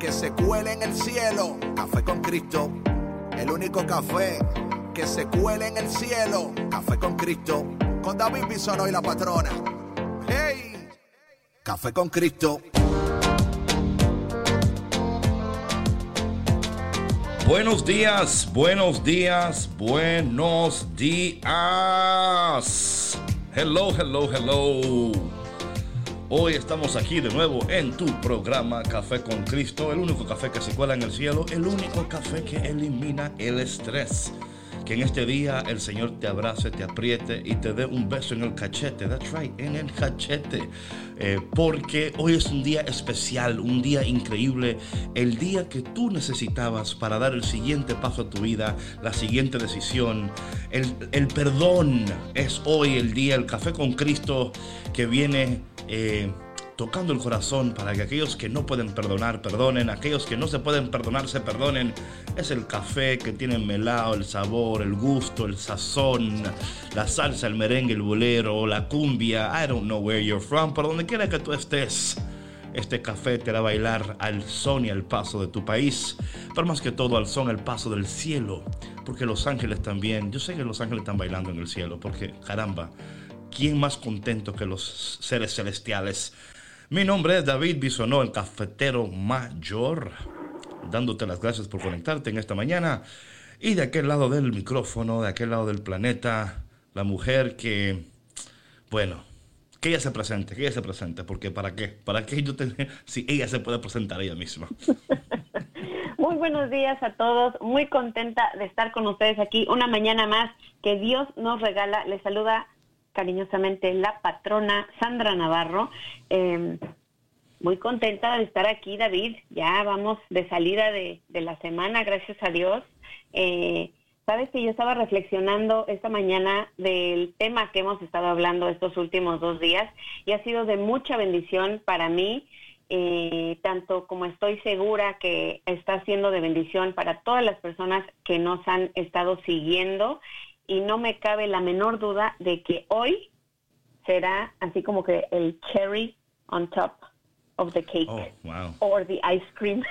que se cuele en el cielo. Café con Cristo, el único café que se cuele en el cielo. Café con Cristo, con David Bisono y la patrona. ¡Hey! Café con Cristo. Buenos días, buenos días, buenos días. Hello, hello, hello. Hoy estamos aquí de nuevo en tu programa Café con Cristo, el único café que se cuela en el cielo, el único café que elimina el estrés. Que en este día el Señor te abrace, te apriete y te dé un beso en el cachete. That's right, en el cachete. Eh, porque hoy es un día especial, un día increíble, el día que tú necesitabas para dar el siguiente paso a tu vida, la siguiente decisión. El, el perdón es hoy el día, el café con Cristo que viene eh, tocando el corazón para que aquellos que no pueden perdonar, perdonen, aquellos que no se pueden perdonar, se perdonen. Es el café que tiene melao, el sabor, el gusto, el sazón, la salsa, el merengue, el bolero, la cumbia. I don't know where you're from, pero donde quiera que tú estés. Este café te hará bailar al son y al paso de tu país, pero más que todo al son, al paso del cielo, porque los ángeles también, yo sé que los ángeles están bailando en el cielo, porque caramba, ¿quién más contento que los seres celestiales? Mi nombre es David Bisonó, el cafetero mayor, dándote las gracias por conectarte en esta mañana. Y de aquel lado del micrófono, de aquel lado del planeta, la mujer que, bueno, que ella se presente, que ella se presente, porque ¿para qué? ¿Para qué yo tengo, si ella se puede presentar ella misma? Muy buenos días a todos, muy contenta de estar con ustedes aquí una mañana más que Dios nos regala. Les saluda cariñosamente la patrona Sandra Navarro. Em, muy contenta de estar aquí, David. Ya vamos de salida de, la semana, gracias a Dios. Eh, Sabes que yo estaba reflexionando esta mañana del tema que hemos estado hablando estos últimos dos días y ha sido de mucha bendición para mí, eh, tanto como estoy segura que está siendo de bendición para todas las personas que nos han estado siguiendo y no me cabe la menor duda de que hoy será así como que el cherry on top of the cake oh, wow. or the ice cream.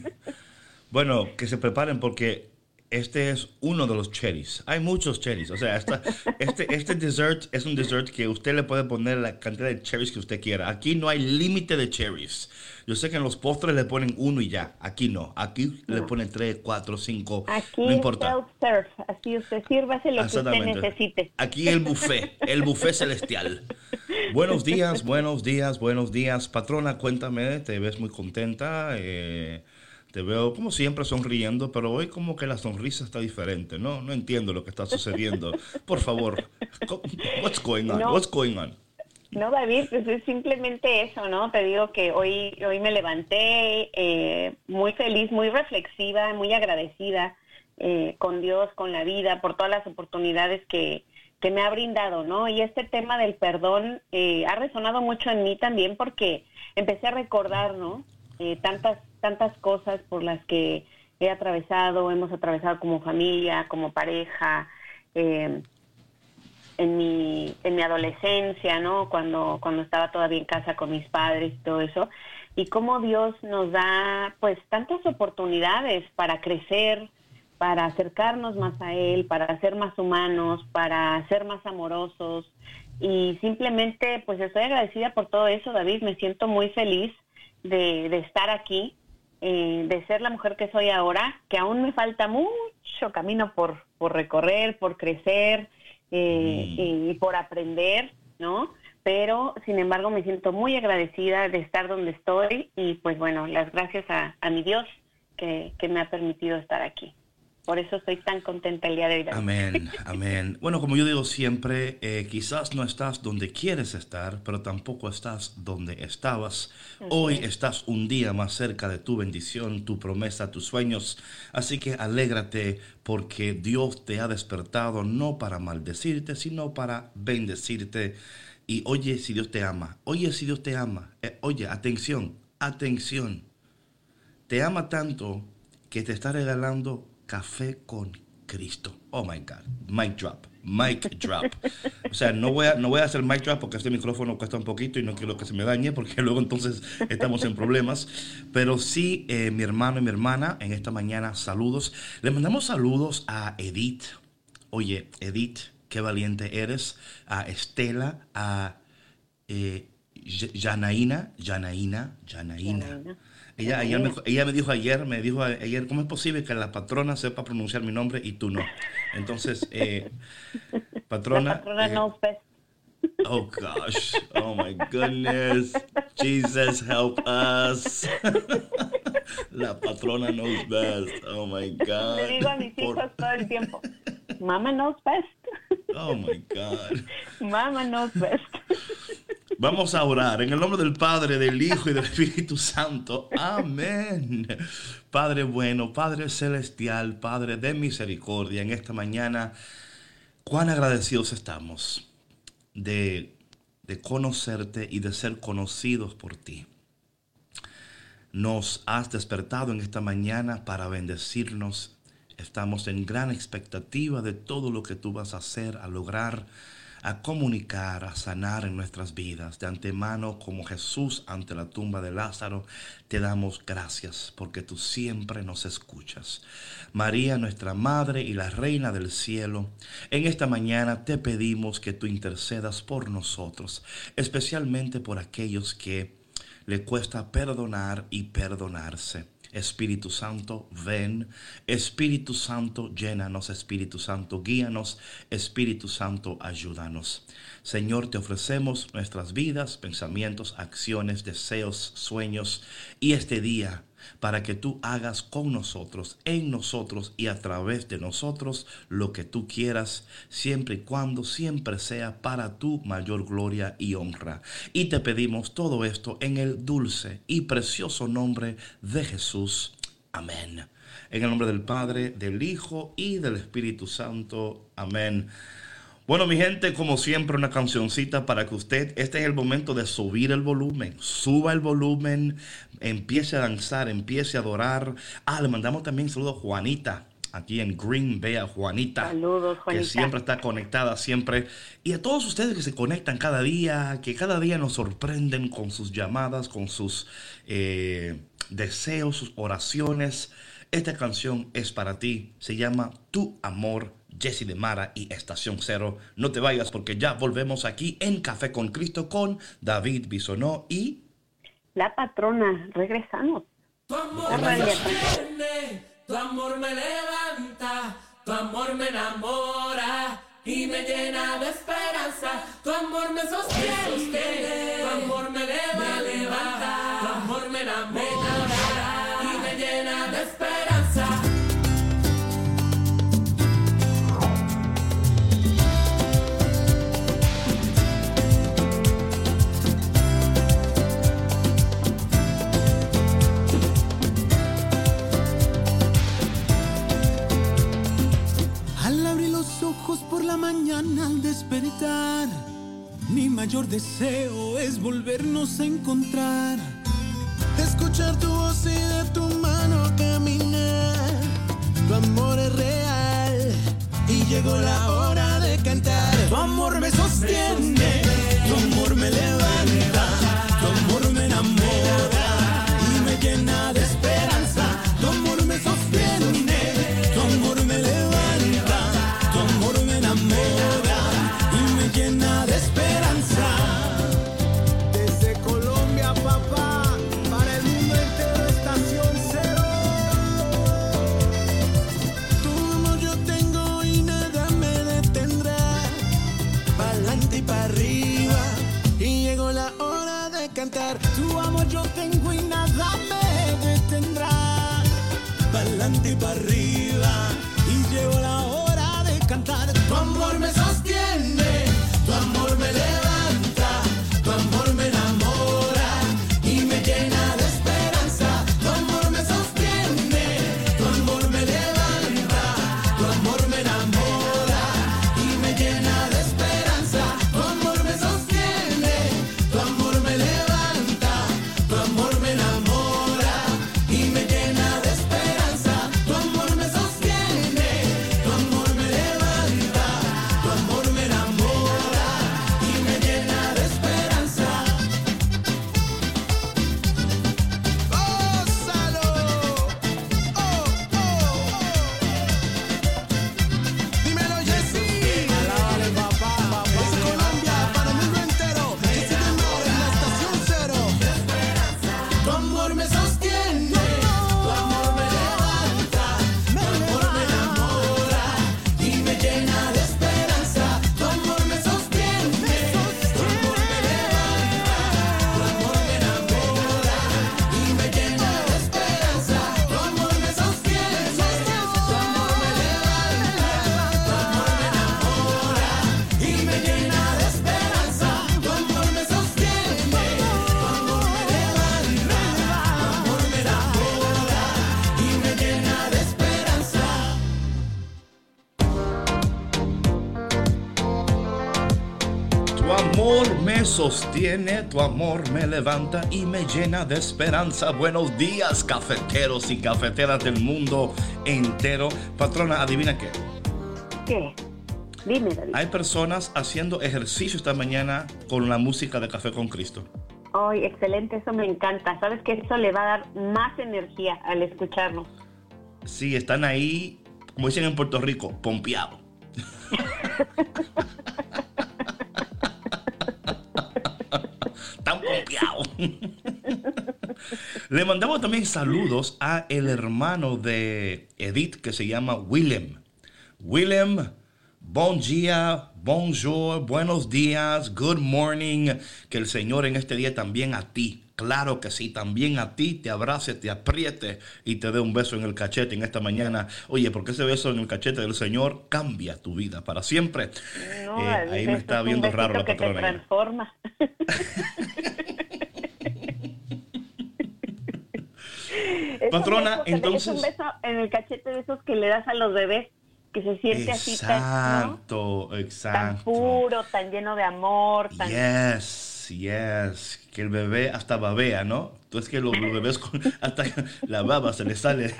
bueno, que se preparen porque este es uno de los cherries. Hay muchos cherries. O sea, esta, este, este dessert es un dessert que usted le puede poner la cantidad de cherries que usted quiera. Aquí no hay límite de cherries. Yo sé que en los postres le ponen uno y ya. Aquí no. Aquí le ponen tres, cuatro, cinco. Aquí no importa. Así usted sírvase lo que usted necesite. Aquí el buffet, el buffet celestial. Buenos días, buenos días, buenos días. Patrona, cuéntame, te ves muy contenta. Eh, te veo como siempre sonriendo, pero hoy como que la sonrisa está diferente, ¿no? No entiendo lo que está sucediendo. Por favor, what's going on? What's going on? No, David, pues es simplemente eso, ¿no? Te digo que hoy, hoy me levanté eh, muy feliz, muy reflexiva, muy agradecida eh, con Dios, con la vida, por todas las oportunidades que, que me ha brindado, ¿no? Y este tema del perdón eh, ha resonado mucho en mí también porque empecé a recordar, ¿no? tantas tantas cosas por las que he atravesado, hemos atravesado como familia, como pareja, eh, en mi, en mi adolescencia, ¿no? Cuando, cuando estaba todavía en casa con mis padres y todo eso. Y cómo Dios nos da, pues, tantas oportunidades para crecer, para acercarnos más a Él, para ser más humanos, para ser más amorosos. Y simplemente, pues, estoy agradecida por todo eso, David. Me siento muy feliz de, de estar aquí eh, de ser la mujer que soy ahora, que aún me falta mucho camino por, por recorrer, por crecer eh, y por aprender, ¿no? Pero, sin embargo, me siento muy agradecida de estar donde estoy y pues bueno, las gracias a, mi Dios que, me ha permitido estar aquí. Por eso estoy tan contenta el día de hoy. Amén, amén. Bueno, como yo digo siempre, eh, quizás no estás donde quieres estar, pero tampoco estás donde estabas. Hoy estás un día más cerca de tu bendición, tu promesa, tus sueños. Así que alégrate porque Dios te ha despertado no para maldecirte, sino para bendecirte. Y oye si Dios te ama, oye si Dios te ama. Eh, oye, atención, atención. Te ama tanto que te está regalando Café con Cristo. Oh my God. Mic drop. Mic drop. O sea, no voy a, no voy a hacer mic drop porque este micrófono cuesta un poquito y no quiero que se me dañe porque luego entonces estamos en problemas. Pero sí, eh, mi hermano y mi hermana, en esta mañana, saludos. Le mandamos saludos a Edith. Oye, Edith, qué valiente eres. A Estela, a eh, Janaína, Janaína, Janaína. Ella, me, ella me dijo ayer, me dijo ayer, ¿cómo es posible que la patrona sepa pronunciar mi nombre y tú no? Entonces, eh, patrona... La patrona eh, knows best. Oh gosh, oh my goodness, Jesus help us. la patrona knows best, oh my God. Le digo a mis hijos todo el tiempo, Mama knows best. Oh my God. Mama knows best. Vamos a orar en el nombre del Padre, del Hijo y del Espíritu Santo. Amén. Padre bueno, Padre celestial, Padre de misericordia, en esta mañana, cuán agradecidos estamos de, de conocerte y de ser conocidos por ti. Nos has despertado en esta mañana para bendecirnos. Estamos en gran expectativa de todo lo que tú vas a hacer, a lograr a comunicar, a sanar en nuestras vidas. De antemano, como Jesús ante la tumba de Lázaro, te damos gracias porque tú siempre nos escuchas. María, nuestra Madre y la Reina del Cielo, en esta mañana te pedimos que tú intercedas por nosotros, especialmente por aquellos que le cuesta perdonar y perdonarse. Espíritu Santo, ven. Espíritu Santo, llénanos. Espíritu Santo, guíanos. Espíritu Santo, ayúdanos. Señor, te ofrecemos nuestras vidas, pensamientos, acciones, deseos, sueños y este día para que tú hagas con nosotros, en nosotros y a través de nosotros lo que tú quieras, siempre y cuando siempre sea para tu mayor gloria y honra. Y te pedimos todo esto en el dulce y precioso nombre de Jesús. Amén. En el nombre del Padre, del Hijo y del Espíritu Santo. Amén. Bueno, mi gente, como siempre, una cancioncita para que usted, este es el momento de subir el volumen, suba el volumen, empiece a danzar, empiece a adorar. Ah, le mandamos también saludos a Juanita, aquí en Green Bay, a Juanita, Saludos, Juanita. que siempre está conectada, siempre. Y a todos ustedes que se conectan cada día, que cada día nos sorprenden con sus llamadas, con sus eh, deseos, sus oraciones. Esta canción es para ti, se llama Tu Amor Jesse de Mara y Estación Cero. No te vayas porque ya volvemos aquí en Café con Cristo con David Bisonó y... La patrona, regresamos. Tu amor me sostiene, tu amor me levanta, tu amor me enamora y me llena de esperanza. Tu amor me sostiene, tu amor me levanta, tu amor me enamora y me llena de esperanza. Deseo es volvernos a encontrar. Escuchar tu voz y de tu mano caminar. Tu amor es real y llegó la hora de cantar. Tu amor me sostiene, sostiene, tu amor me levanta y me llena de esperanza. Buenos días, cafeteros y cafeteras del mundo entero. Patrona, adivina qué. ¿Qué? Dime, David. Hay personas haciendo ejercicio esta mañana con la música de Café con Cristo. Ay, excelente, eso me encanta. Sabes que eso le va a dar más energía al escucharnos. Sí, están ahí, como dicen en Puerto Rico, pompeados. Le mandamos también saludos a el hermano de Edith que se llama Willem. Willem, bon día, bonjour, buenos días, good morning. Que el Señor en este día también a ti, claro que sí, también a ti te abrace, te apriete y te dé un beso en el cachete en esta mañana. Oye, porque ese beso en el cachete del Señor cambia tu vida para siempre. No, Eh, ahí me está viendo raro la te patrona. transforma. Es un Patrona, entonces- Es un beso en el cachete de esos que le das a los bebés, que se siente así tan, ¿no? Exacto, tan puro, tan lleno de amor, tan... Yes, yes. Que el bebé hasta babea, ¿no? Entonces que los, bebés con, hasta la baba se le sale.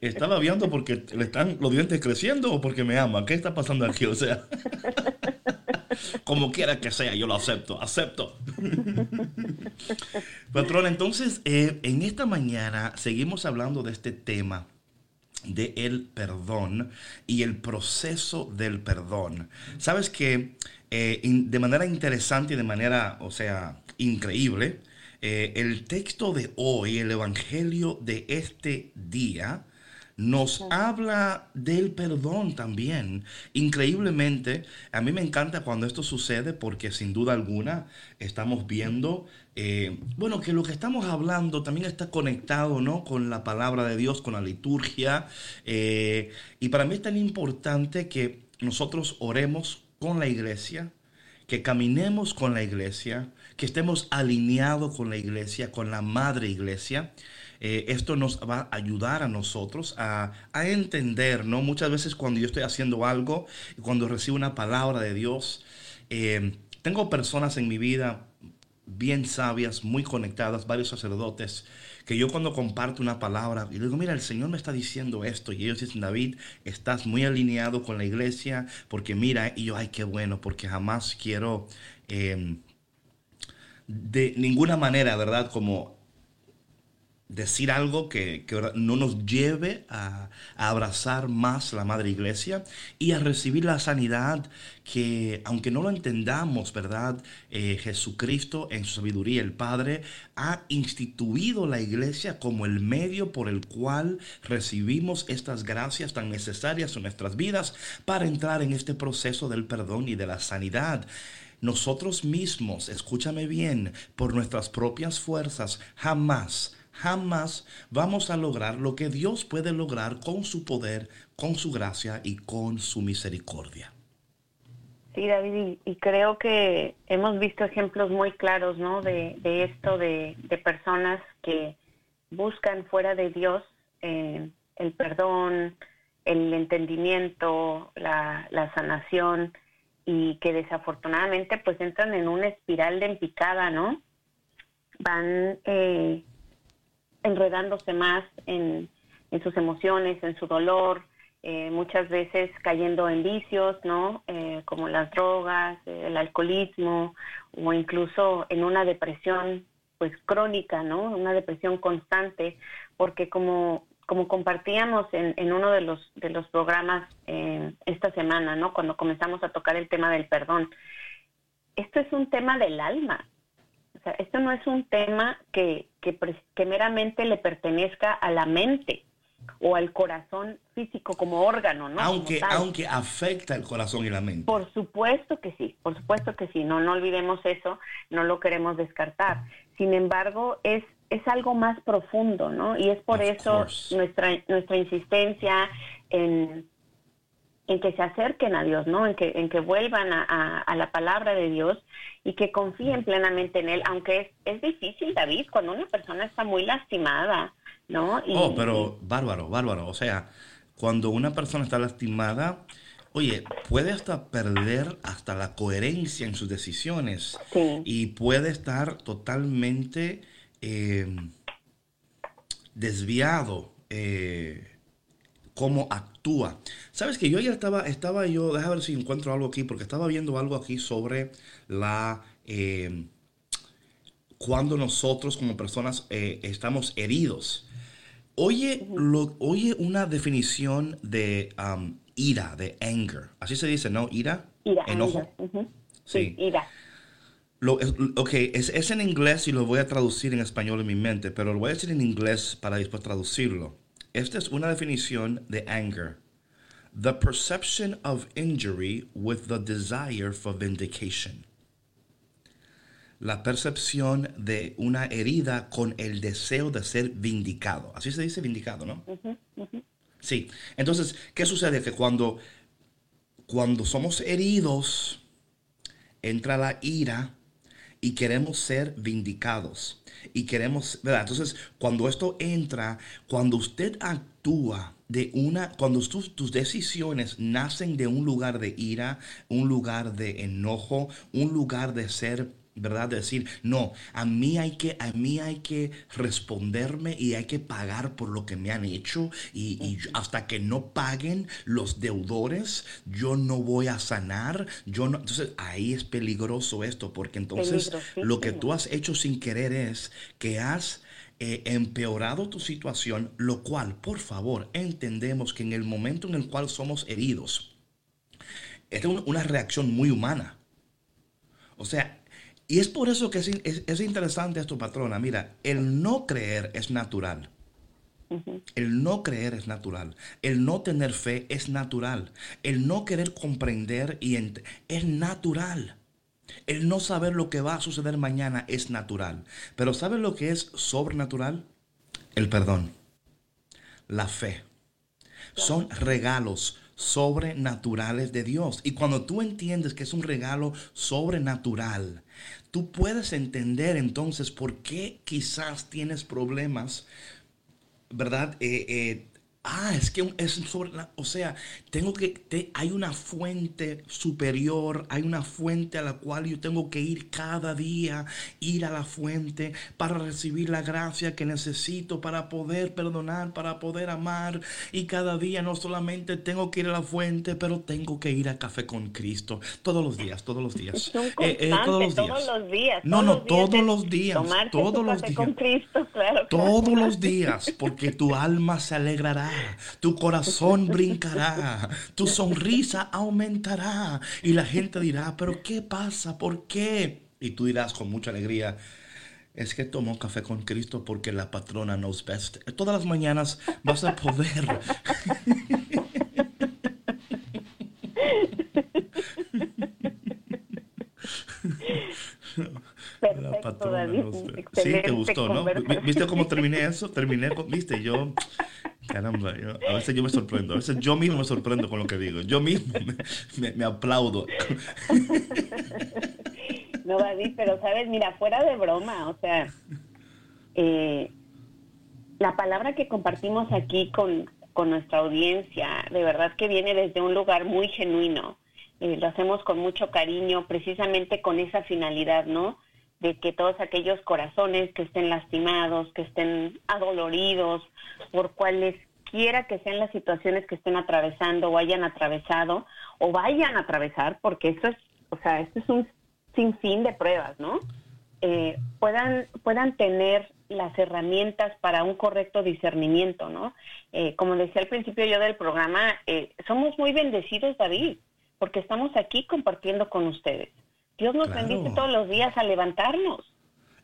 ¿Está babeando porque le están los dientes creciendo o porque me ama? ¿Qué está pasando aquí? O sea, como quiera que sea, yo lo acepto, acepto. Patrón, entonces, eh, en esta mañana seguimos hablando de este tema de el perdón y el proceso del perdón. Sabes que eh, in- de manera interesante y de manera, o sea, increíble, eh, el texto de hoy, el evangelio de este día, nos habla del perdón también. Increíblemente, a mí me encanta cuando esto sucede porque sin duda alguna estamos viendo, eh, bueno, que lo que estamos hablando también está conectado, ¿no? Con la palabra de Dios, con la liturgia. eh, y para mí es tan importante que nosotros oremos con la iglesia, que caminemos con la iglesia, que estemos alineados con la iglesia, con la madre iglesia. Eh, esto nos va a ayudar a nosotros a, a entender, ¿no? Muchas veces cuando yo estoy haciendo algo, cuando recibo una palabra de Dios, eh, tengo personas en mi vida bien sabias, muy conectadas, varios sacerdotes, que yo cuando comparto una palabra y digo, mira, el Señor me está diciendo esto, y ellos dicen, David, estás muy alineado con la iglesia, porque mira, y yo, ay, qué bueno, porque jamás quiero eh, de ninguna manera, ¿verdad? Como decir algo que, que no nos lleve a, a abrazar más la Madre Iglesia y a recibir la sanidad que, aunque no lo entendamos, ¿verdad? Eh, Jesucristo en su sabiduría, el Padre, ha instituido la Iglesia como el medio por el cual recibimos estas gracias tan necesarias en nuestras vidas para entrar en este proceso del perdón y de la sanidad. Nosotros mismos, escúchame bien, por nuestras propias fuerzas, jamás jamás vamos a lograr lo que Dios puede lograr con su poder, con su gracia y con su misericordia. Sí, David, y, creo que hemos visto ejemplos muy claros, ¿no? De, esto, de, personas que buscan fuera de Dios eh, el perdón, el entendimiento, la, sanación y que desafortunadamente pues entran en una espiral de empicada, ¿no? Van eh, enredándose más en, sus emociones, en su dolor, eh, muchas veces cayendo en vicios, ¿no? Eh, como las drogas, el alcoholismo o incluso en una depresión pues crónica, ¿no? Una depresión constante, porque como como compartíamos en, en, uno de los de los programas eh, esta semana, ¿no? Cuando comenzamos a tocar el tema del perdón, esto es un tema del alma. O sea, esto no es un tema que, que, que meramente le pertenezca a la mente o al corazón físico como órgano, ¿no? Aunque, aunque afecta el corazón y la mente. Por supuesto que sí, por supuesto que sí, no, no olvidemos eso, no lo queremos descartar. Sin embargo, es es algo más profundo, ¿no? Y es por eso nuestra, nuestra insistencia en, en que se acerquen a Dios, ¿no? En que, en que vuelvan a, a, la palabra de Dios y que confíen plenamente en Él, aunque es, es difícil, David, cuando una persona está muy lastimada, ¿no? oh, pero bárbaro, bárbaro. O sea, cuando una persona está lastimada, oye, puede hasta perder hasta la coherencia en sus decisiones y puede estar totalmente eh, desviado eh, cómo actúa. Sabes que yo ya estaba, estaba yo, déjame ver si encuentro algo aquí, porque estaba viendo algo aquí sobre la... Eh, cuando nosotros como personas estamos heridos. Oye, lo, oye una definición de um, ira, de anger. Así se dice, ¿no? Ira. Ira. Enojo. sí, ira. Lo, ok, es, es, en inglés y lo voy a traducir en español en mi mente, pero lo voy a decir en inglés para después traducirlo. Esta es una definición de anger. The perception of injury with the desire for vindication. La percepción de una herida con el deseo de ser vindicado. Así se dice vindicado, ¿no? Sí. Entonces, ¿qué sucede? Que cuando, cuando somos heridos, entra la ira y queremos ser vindicados. Y queremos, ¿verdad? Entonces, cuando esto entra, cuando usted actúa de una, cuando tus, tus decisiones nacen de un lugar de ira, un lugar de enojo, un lugar de ser ¿verdad? decir, no, a mí hay que, a mí hay que responderme y hay que pagar por lo que me han hecho y, hasta que no paguen los deudores, yo no voy a sanar, yo no, entonces ahí es peligroso esto, porque entonces lo que tú has hecho sin querer es que has eh, empeorado tu situación, lo cual, por favor, entendemos que en el momento en el cual somos heridos, es una reacción muy humana. O sea, y es por eso que es, interesante esto, patrona. Mira, el no creer es natural. El no creer es natural. El no tener fe es natural. El no querer comprender y es natural. El no saber lo que va a suceder mañana es natural. Pero ¿sabes lo que es sobrenatural? El perdón. La fe. Son regalos sobrenaturales de Dios. Y cuando tú entiendes que es un regalo sobrenatural, tú puedes entender entonces por qué quizás tienes problemas, ¿verdad? Eh, eh, Ah, es que es sobre o sea, tengo que, te, hay una fuente superior, hay una fuente a la cual yo tengo que ir cada día, ir a la fuente para recibir la gracia que necesito, para poder perdonar, para poder amar. Y cada día no solamente tengo que ir a la fuente, pero tengo que ir a Café con Cristo todos los días, todos los días. Eh, eh, todos los días. Todos los días. No, no, todos los días. Todos los días. Con Cristo, claro, todos los días, porque tu alma se alegrará tu corazón brincará, tu sonrisa aumentará y la gente dirá, pero ¿qué pasa? ¿Por qué? Y tú dirás con mucha alegría, es que tomó café con Cristo porque la patrona knows best. Todas las mañanas vas a poder. Perfecto, David. Sí, te gustó, ¿no? ¿Viste cómo terminé eso? Terminé, con, viste, yo, caramba, a veces yo me sorprendo, a veces yo mismo me sorprendo con lo que digo, yo mismo me, aplaudo. No, David, pero sabes, mira, fuera de broma, o sea, eh, la palabra que compartimos aquí con, con nuestra audiencia, de verdad que viene desde un lugar muy genuino. Eh, lo hacemos con mucho cariño, precisamente con esa finalidad, ¿no? De que todos aquellos corazones que estén lastimados, que estén adoloridos, por cualesquiera que sean las situaciones que estén atravesando o hayan atravesado o vayan a atravesar, porque esto es, o sea, esto es un sinfín de pruebas, ¿no? Eh, puedan, puedan tener las herramientas para un correcto discernimiento, ¿no? Eh, como decía al principio yo del programa, eh, somos muy bendecidos, David, porque estamos aquí compartiendo con ustedes. Dios nos bendice todos los días a levantarnos.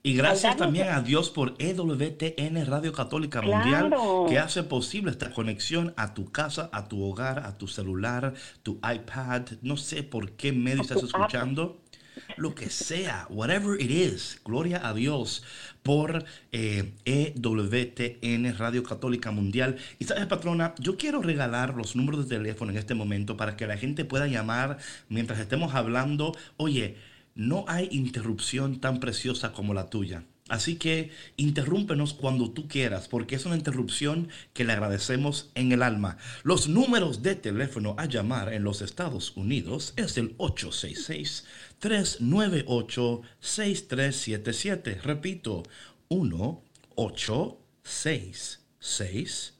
Y gracias también a Dios por EWTN Radio Católica Mundial que hace posible esta conexión a tu casa, a tu hogar, a tu celular, tu iPad, no sé por qué medio estás escuchando lo que sea, whatever it is, gloria a Dios por EWTN eh, e Radio Católica Mundial. Y sabes, patrona, yo quiero regalar los números de teléfono en este momento para que la gente pueda llamar mientras estemos hablando. Oye, no hay interrupción tan preciosa como la tuya. Así que interrúmpenos cuando tú quieras, porque es una interrupción que le agradecemos en el alma. Los números de teléfono a llamar en los Estados Unidos es el 866 398-6377. Repito, 1 8 6 6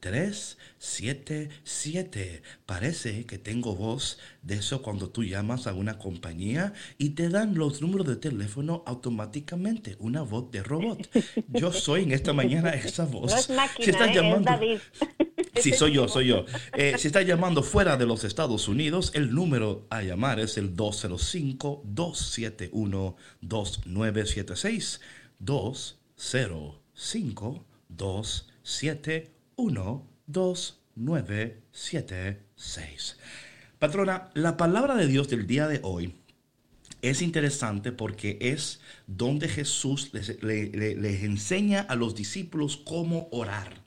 3 9 8 6 3 7 7. Parece que tengo voz de eso cuando tú llamas a una compañía y te dan los números de teléfono automáticamente, una voz de robot. Yo soy en esta mañana esa voz. No es máquina, si estás ¿eh? llamando, Sí, soy yo, soy yo. Eh, si está llamando fuera de los Estados Unidos, el número a llamar es el 205-271-2976. 205-271-2976. Patrona, la palabra de Dios del día de hoy es interesante porque es donde Jesús les, les enseña a los discípulos cómo orar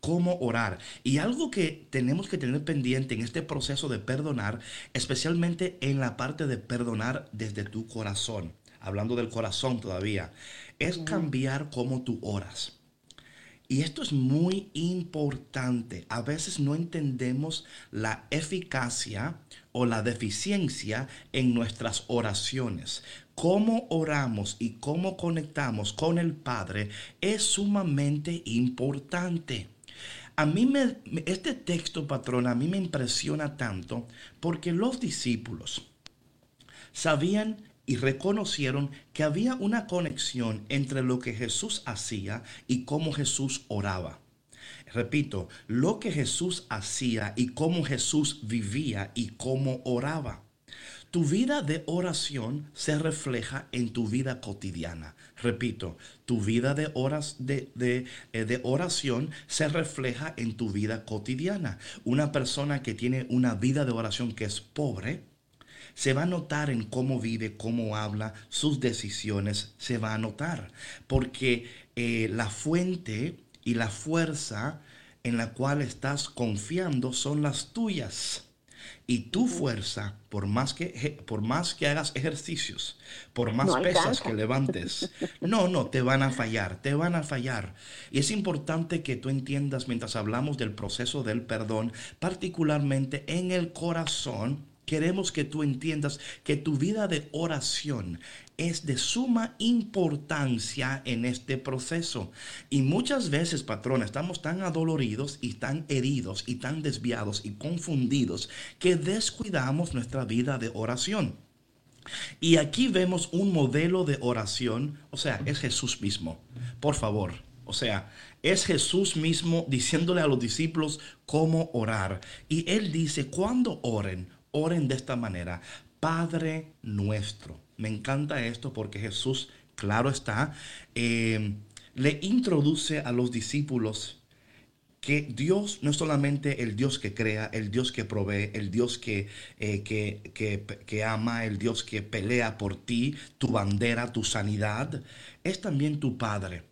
cómo orar. Y algo que tenemos que tener pendiente en este proceso de perdonar, especialmente en la parte de perdonar desde tu corazón, hablando del corazón todavía, es cambiar cómo tú oras. Y esto es muy importante. A veces no entendemos la eficacia o la deficiencia en nuestras oraciones. Cómo oramos y cómo conectamos con el Padre es sumamente importante. A mí me, este texto, patrón, a mí me impresiona tanto porque los discípulos sabían y reconocieron que había una conexión entre lo que Jesús hacía y cómo Jesús oraba. Repito, lo que Jesús hacía y cómo Jesús vivía y cómo oraba. Tu vida de oración se refleja en tu vida cotidiana. Repito, tu vida de, horas de, de, eh, de, oración se refleja en tu vida cotidiana. Una persona que tiene una vida de oración que es pobre, se va a notar en cómo vive, cómo habla, sus decisiones, se va a notar. Porque eh, la fuente y la fuerza en la cual estás confiando son las tuyas. Y tu fuerza, por más que, por más que hagas ejercicios, por más pesas que levantes, no, no, te van a fallar, te van a fallar. Y es importante que tú entiendas mientras hablamos del proceso del perdón, particularmente en el corazón, queremos que tú entiendas que tu vida de oración es de suma importancia en este proceso. Y muchas veces, patrón, estamos tan adoloridos y tan heridos y tan desviados y confundidos que descuidamos nuestra vida de oración. Y aquí vemos un modelo de oración, o sea, es Jesús mismo. Por favor, o sea, es Jesús mismo diciéndole a los discípulos cómo orar. Y él dice, cuando oren, Oren de esta manera. Padre nuestro. Me encanta esto porque Jesús, claro está, eh, le introduce a los discípulos que Dios no es solamente el Dios que crea, el Dios que provee, el Dios que, eh, que, que, que ama, el Dios que pelea por ti, tu bandera, tu sanidad, es también tu Padre.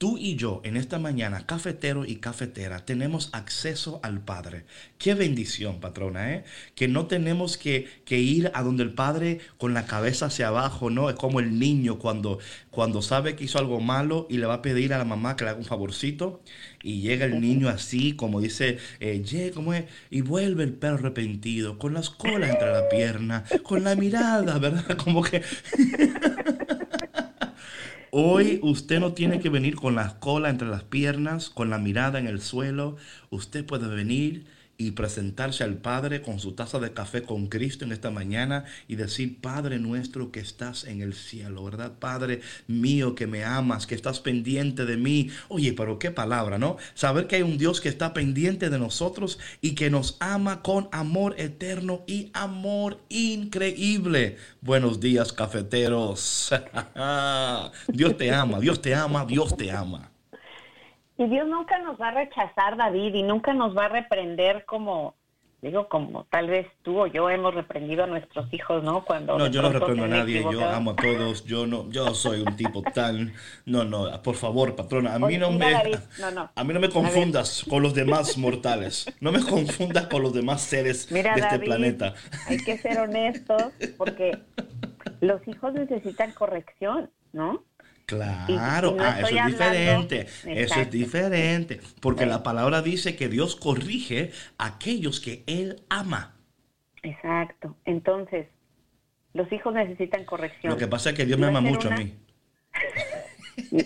Tú y yo en esta mañana, cafetero y cafetera, tenemos acceso al Padre. Qué bendición, patrona, ¿eh? Que no tenemos que, que, ir a donde el Padre con la cabeza hacia abajo, ¿no? Es como el niño cuando, cuando sabe que hizo algo malo y le va a pedir a la mamá que le haga un favorcito y llega el niño así, como dice, eh, ¿cómo es? Y vuelve el perro arrepentido, con las colas entre la pierna, con la mirada, ¿verdad? Como que... Hoy usted no tiene que venir con la cola entre las piernas, con la mirada en el suelo. Usted puede venir y presentarse al Padre con su taza de café con Cristo en esta mañana y decir, Padre nuestro que estás en el cielo, ¿verdad? Padre mío que me amas, que estás pendiente de mí. Oye, pero qué palabra, ¿no? Saber que hay un Dios que está pendiente de nosotros y que nos ama con amor eterno y amor increíble. Buenos días, cafeteros. Dios te ama, Dios te ama, Dios te ama. Y Dios nunca nos va a rechazar, David, y nunca nos va a reprender como, digo, como tal vez tú o yo hemos reprendido a nuestros hijos, ¿no? Cuando no, yo no reprendo a nadie, yo amo a todos, yo no, yo soy un tipo tan, no, no, por favor, patrona, a mí no me, a mí no me confundas con los demás mortales, no me confundas con los demás seres de este planeta. Hay que ser honestos porque los hijos necesitan corrección, ¿no? Claro, ah, eso es diferente, eso es diferente, porque la palabra dice que Dios corrige a aquellos que Él ama. Exacto, entonces, los hijos necesitan corrección. Lo que pasa es que Dios me ama mucho a mí.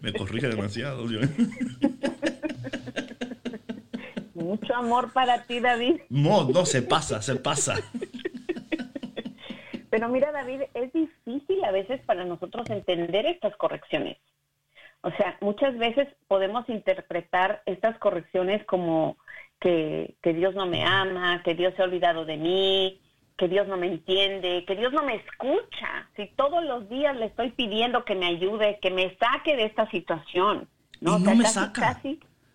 me corrige demasiado. Mucho amor para ti, David. No, no, se pasa, se pasa. Pero mira, David, es difícil a veces para nosotros entender estas correcciones. O sea, muchas veces podemos interpretar estas correcciones como que, que, Dios no me ama, que Dios se ha olvidado de mí, que Dios no me entiende, que Dios no me escucha. Si todos los días le estoy pidiendo que me ayude, que me saque de esta situación. No, no me saca.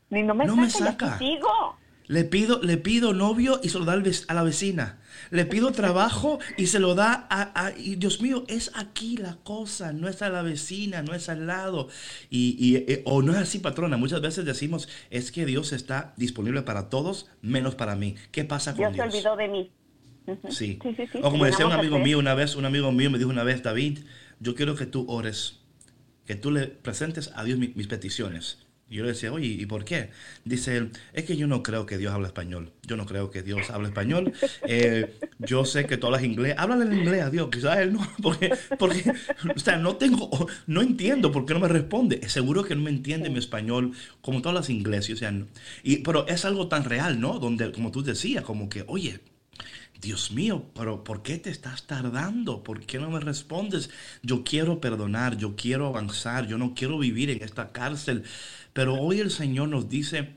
ni no me no saca. Me saca. Le pido, le pido novio y se lo da a la vecina. Le pido trabajo y se lo da a, y Dios mío, es aquí la cosa, no es a la vecina, no es al lado. Y, eh, o no es así, patrona. Muchas veces decimos, es que Dios está disponible para todos, menos para mí. ¿Qué pasa con Dios? Dios se olvidó de mí. sí. O como decía un amigo mío una vez, un amigo mío me dijo una vez, David, yo quiero que tú ores, que tú le presentes a Dios mis peticiones. Y yo le decía, oye, ¿y por qué? Dice él, es que yo no creo que Dios hable español. Yo no creo que Dios hable español. Eh, yo sé que todas las inglés. Háblale en inglés a Dios. Quizás él no. Porque, porque, o sea, no tengo, no entiendo por qué no me responde. Seguro que no me entiende mi español como todas las ingleses. O sea, y, pero es algo tan real, ¿no? Donde, como tú decías, como que, oye, Dios mío, pero ¿por qué te estás tardando? ¿Por qué no me respondes? Yo quiero perdonar, yo quiero avanzar, yo no quiero vivir en esta cárcel. Pero hoy el Señor nos dice,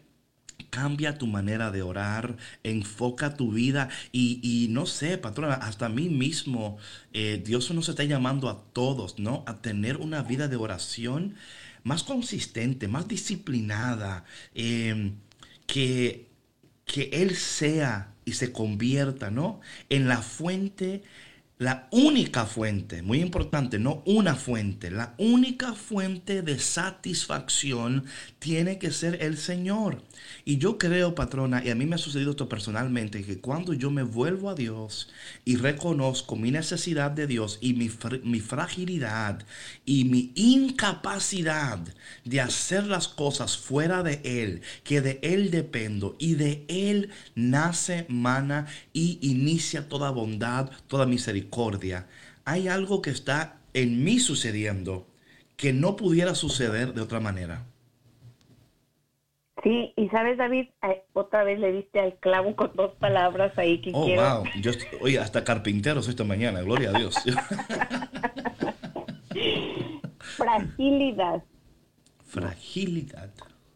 cambia tu manera de orar, enfoca tu vida y, no sé, patrona, hasta a mí mismo, eh, Dios nos está llamando a todos, ¿no? A tener una vida de oración más consistente, más disciplinada, em, que, que Él sea y se convierta, ¿no? En la fuente la única fuente, muy importante, no una fuente, la única fuente de satisfacción tiene que ser el Señor. Y yo creo, patrona, y a mí me ha sucedido esto personalmente, que cuando yo me vuelvo a Dios y reconozco mi necesidad de Dios y mi, mi fragilidad y mi incapacidad de hacer las cosas fuera de Él, que de Él dependo y de Él nace, mana y inicia toda bondad, toda misericordia hay algo que está en mí sucediendo que no pudiera suceder de otra manera. Sí, y sabes, David, eh, otra vez le diste al clavo con dos palabras ahí que oh, wow. Yo, oye, hasta carpinteros esta mañana, gloria a Dios. Fragilidad. Fragilidad.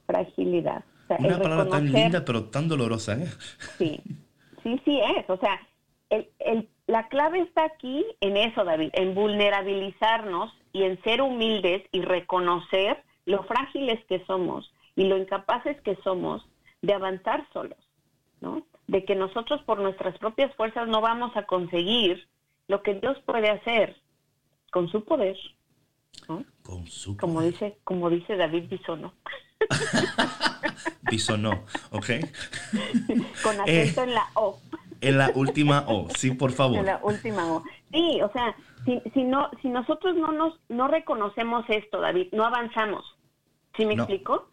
Fragilidad. Una palabra tan linda, pero tan dolorosa, ¿eh? Sí, sí, sí es. O sea, el, el la clave está aquí en eso, David, en vulnerabilizarnos y en ser humildes y reconocer lo frágiles que somos y lo incapaces que somos de avanzar solos, ¿no? De que nosotros por nuestras propias fuerzas no vamos a conseguir lo que Dios puede hacer con su poder, ¿no? Con su Como dice, como dice David Bisono. Bisonó, ¿ok? Con Eh, acento en la O. En la última O, sí, por En favor. la última O. Sí, o sea, si, si no, si nosotros no nos, no reconocemos esto, David, no avanzamos. ¿Sí me No. explico?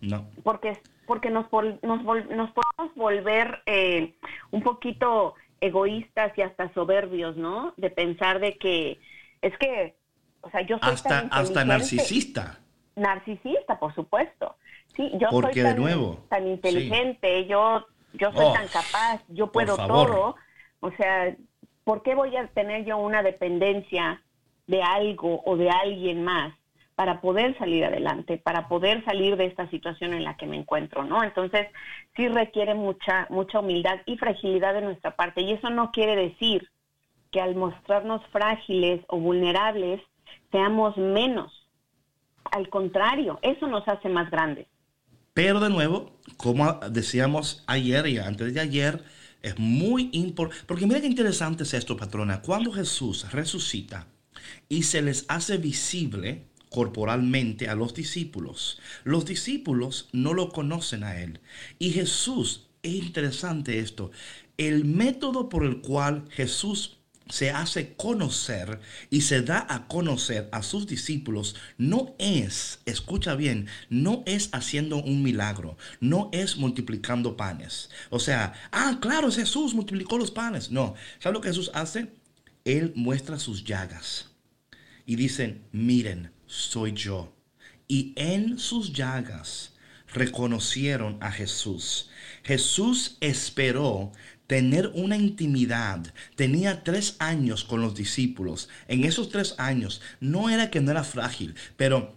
No. porque porque nos vol- nos, vol- nos podemos volver eh, un poquito egoístas y hasta soberbios, ¿no? De pensar de que es que, o sea, yo soy Hasta, tan hasta narcisista. narcisista, por supuesto. Sí, yo Porque, soy de tan, nuevo, tan inteligente, yo yo soy Oh, tan capaz, yo puedo todo. O sea, ¿por qué voy a tener yo una dependencia de algo o de alguien más para poder salir adelante, para poder salir de esta situación en la que me encuentro, ¿no? Entonces, sí requiere mucha mucha humildad y fragilidad de nuestra parte y eso no quiere decir que al mostrarnos frágiles o vulnerables seamos menos. Al contrario, eso nos hace más grandes. Pero de nuevo, como decíamos ayer y antes de ayer, es muy importante. Porque mira qué interesante es esto, patrona. Cuando Jesús resucita y se les hace visible corporalmente a los discípulos, los discípulos no lo conocen a él. Y Jesús, es interesante esto, el método por el cual Jesús se hace conocer y se da a conocer a sus discípulos no es, escucha bien, no es haciendo un milagro, no es multiplicando panes. O sea, ah, claro, es Jesús multiplicó los panes. No, ¿sabe lo que Jesús hace? Él muestra sus llagas y dicen, miren, soy yo. Y en sus llagas reconocieron a Jesús. Jesús esperó tener una intimidad. Tenía tres años con los discípulos. En esos tres años no era que no era frágil, pero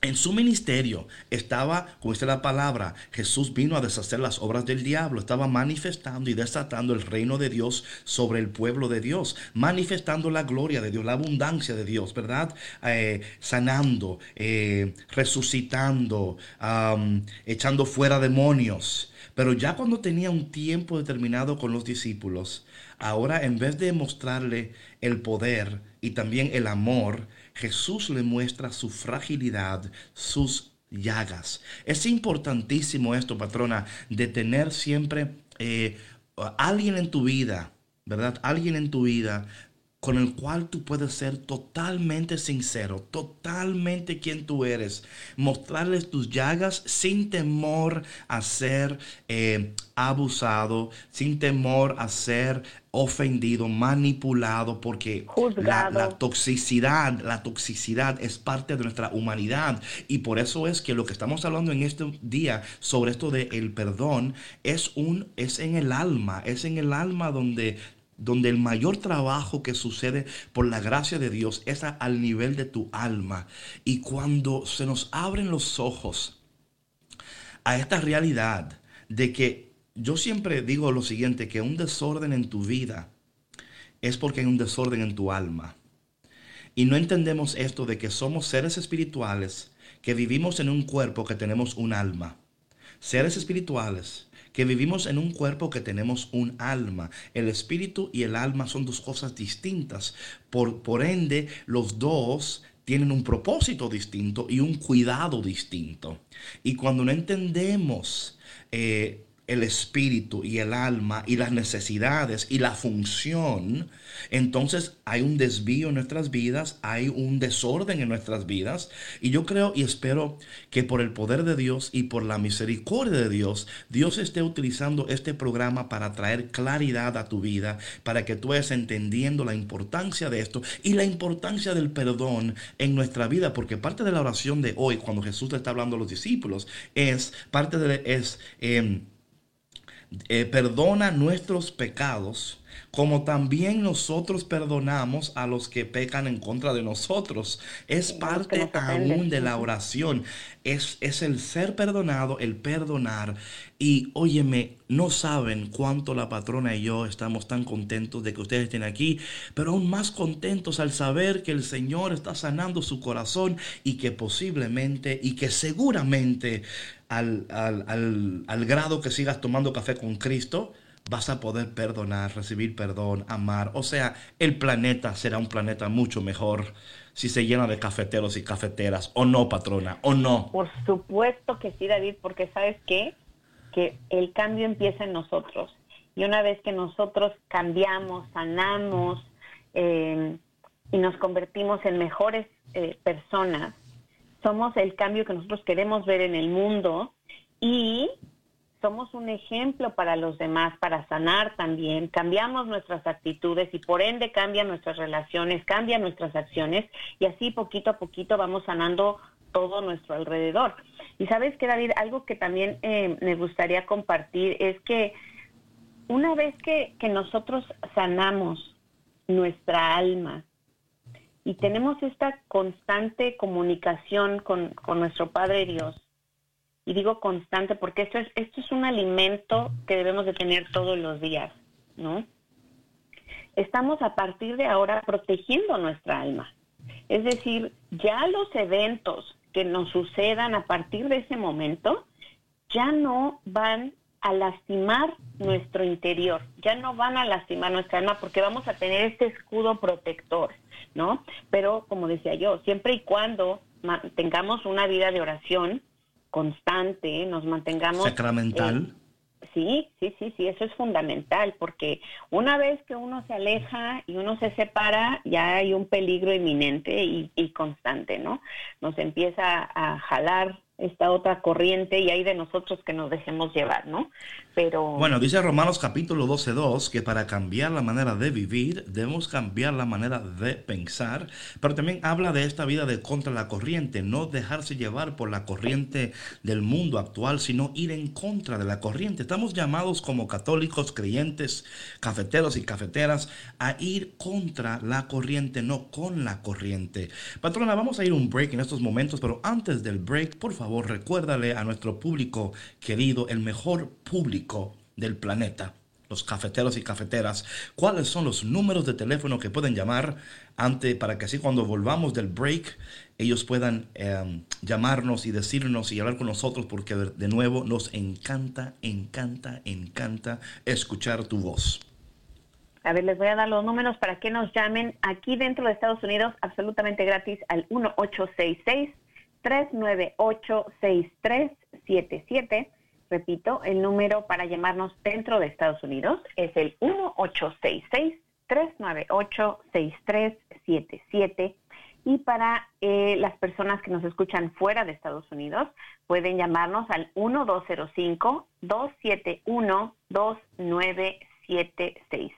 en su ministerio estaba, como dice la palabra, Jesús vino a deshacer las obras del diablo, estaba manifestando y desatando el reino de Dios sobre el pueblo de Dios, manifestando la gloria de Dios, la abundancia de Dios, ¿verdad? Eh, sanando, eh, resucitando, echando fuera demonios. Pero ya cuando tenía un tiempo determinado con los discípulos, ahora en vez de mostrarle el poder y también el amor, Jesús le muestra su fragilidad, sus llagas. Es importantísimo esto, patrona, de tener siempre eh, alguien en tu vida, ¿verdad? Alguien en tu vida con el cual tú puedes ser totalmente sincero, totalmente quien tú eres, mostrarles tus llagas sin temor a ser eh, abusado, sin temor a ser ofendido, manipulado, porque la, la toxicidad, la toxicidad es parte de nuestra humanidad. Y por eso es que lo que estamos hablando en este día sobre esto de el perdón es un es en el alma, es en el alma donde donde el mayor trabajo que sucede por la gracia de Dios es al nivel de tu alma. Y cuando se nos abren los ojos a esta realidad de que yo siempre digo lo siguiente, que un desorden en tu vida es porque hay un desorden en tu alma. Y no entendemos esto de que somos seres espirituales que vivimos en un cuerpo que tenemos un alma. Seres espirituales que vivimos en un cuerpo que tenemos un alma. El espíritu y el alma son dos cosas distintas. Por, por ende, los dos tienen un propósito distinto y un cuidado distinto. Y cuando no entendemos eh, el espíritu y el alma y las necesidades y la función, entonces hay un desvío en nuestras vidas, hay un desorden en nuestras vidas. Y yo creo y espero que por el poder de Dios y por la misericordia de Dios, Dios esté utilizando este programa para traer claridad a tu vida, para que tú vayas entendiendo la importancia de esto y la importancia del perdón en nuestra vida, porque parte de la oración de hoy, cuando Jesús le está hablando a los discípulos, es parte de es em, eh, perdona nuestros pecados, como también nosotros perdonamos a los que pecan en contra de nosotros. Es parte aún de la oración. Es, es el ser perdonado, el perdonar. Y óyeme, no saben cuánto la patrona y yo estamos tan contentos de que ustedes estén aquí, pero aún más contentos al saber que el Señor está sanando su corazón y que posiblemente y que seguramente al, al, al grado que sigas tomando café con Cristo, vas a poder perdonar, recibir perdón, amar. O sea, el planeta será un planeta mucho mejor si se llena de cafeteros y cafeteras, o no, patrona, o no. Por supuesto que sí, David, porque sabes qué? Que el cambio empieza en nosotros. Y una vez que nosotros cambiamos, sanamos eh, y nos convertimos en mejores eh, personas, somos el cambio que nosotros queremos ver en el mundo y somos un ejemplo para los demás, para sanar también, cambiamos nuestras actitudes y por ende cambian nuestras relaciones, cambian nuestras acciones y así poquito a poquito vamos sanando todo nuestro alrededor. Y sabes que David, algo que también eh, me gustaría compartir es que una vez que, que nosotros sanamos nuestra alma y tenemos esta constante comunicación con, con nuestro Padre Dios, y digo constante porque esto es, esto es un alimento que debemos de tener todos los días, ¿no? Estamos a partir de ahora protegiendo nuestra alma. Es decir, ya los eventos que nos sucedan a partir de ese momento ya no van a lastimar nuestro interior, ya no van a lastimar nuestra alma porque vamos a tener este escudo protector, ¿no? Pero como decía yo, siempre y cuando tengamos una vida de oración, constante, nos mantengamos... Sacramental. Eh, sí, sí, sí, sí, eso es fundamental, porque una vez que uno se aleja y uno se separa, ya hay un peligro inminente y, y constante, ¿no? Nos empieza a jalar esta otra corriente y hay de nosotros que nos dejemos llevar, ¿no? Bueno, dice Romanos capítulo 12.2 que para cambiar la manera de vivir debemos cambiar la manera de pensar, pero también habla de esta vida de contra la corriente, no dejarse llevar por la corriente del mundo actual, sino ir en contra de la corriente. Estamos llamados como católicos, creyentes, cafeteros y cafeteras a ir contra la corriente, no con la corriente. Patrona, vamos a ir un break en estos momentos, pero antes del break, por favor, recuérdale a nuestro público querido, el mejor público del planeta, los cafeteros y cafeteras, cuáles son los números de teléfono que pueden llamar ante, para que así cuando volvamos del break ellos puedan em, llamarnos y decirnos y hablar con nosotros porque de nuevo nos encanta, encanta, encanta escuchar tu voz. A ver, les voy a dar los números para que nos llamen aquí dentro de Estados Unidos absolutamente gratis al 1866 398-6377. Repito, el número para llamarnos dentro de Estados Unidos es el 1866-398-6377. Y para eh, las personas que nos escuchan fuera de Estados Unidos, pueden llamarnos al 1205-271-2976.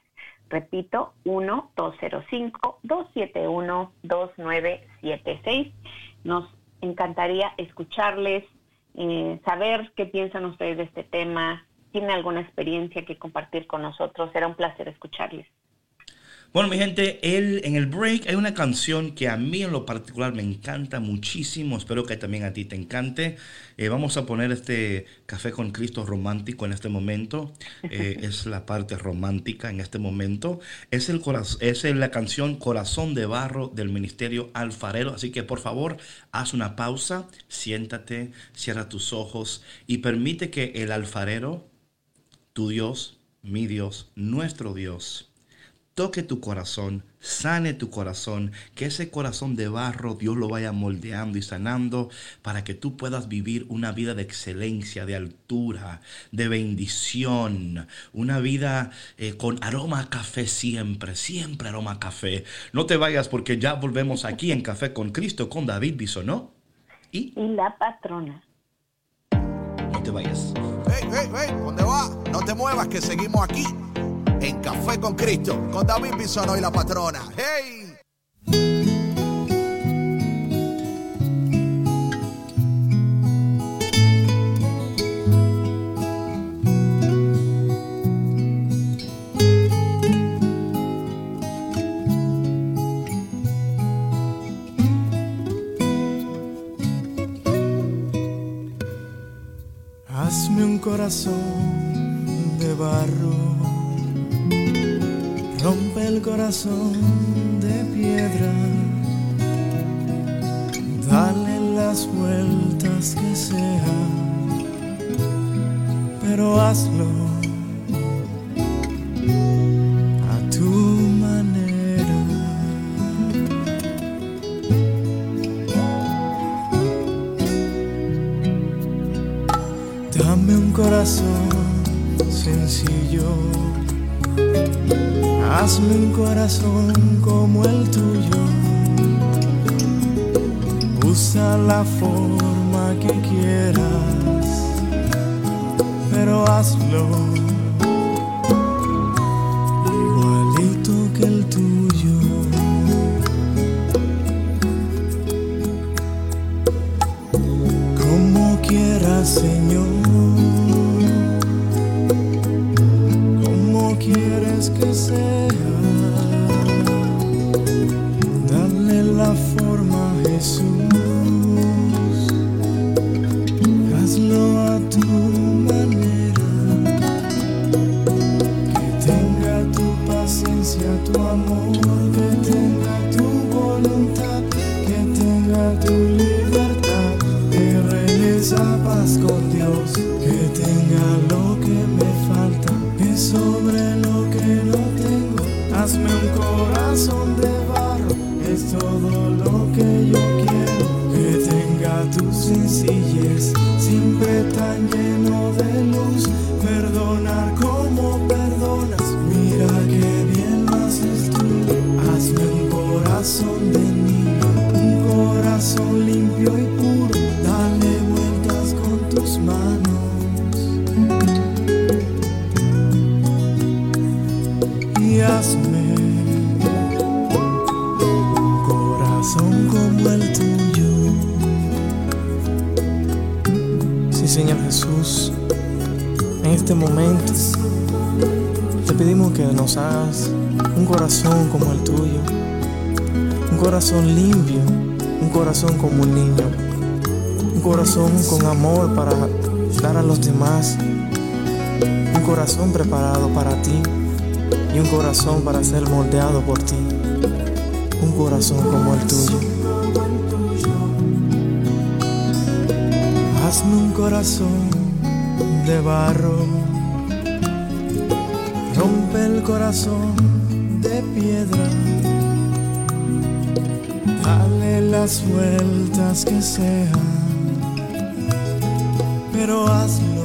Repito, 1205-271-2976. Nos encantaría escucharles, eh, saber qué piensan ustedes de este tema, tienen alguna experiencia que compartir con nosotros. Será un placer escucharles. Bueno, mi gente, él, en el break hay una canción que a mí en lo particular me encanta muchísimo. Espero que también a ti te encante. Eh, vamos a poner este café con Cristo romántico en este momento. Eh, es la parte romántica en este momento. Es, el es la canción Corazón de Barro del Ministerio Alfarero. Así que por favor, haz una pausa, siéntate, cierra tus ojos y permite que el alfarero, tu Dios, mi Dios, nuestro Dios, toque tu corazón, sane tu corazón, que ese corazón de barro Dios lo vaya moldeando y sanando para que tú puedas vivir una vida de excelencia, de altura, de bendición, una vida eh, con aroma a café siempre, siempre aroma a café. No te vayas porque ya volvemos aquí en Café con Cristo con David Bisonó y, y la patrona. No te vayas. Hey, hey, hey, ¿dónde va? No te muevas que seguimos aquí en Café con Cristo, con David Bisono y la patrona. ¡Hey! Hazme un corazón de barro rompe el corazón de piedra, dale las vueltas que sea, pero hazlo Hazme un corazón como el tuyo. Usa la forma que quieras, pero hazlo corazón limpio, un corazón como un niño, un corazón con amor para dar a los demás, un corazón preparado para ti y un corazón para ser moldeado por ti, un corazón como el tuyo. Hazme un corazón de barro, rompe el corazón de piedra, dale las vueltas que sean, pero hazlo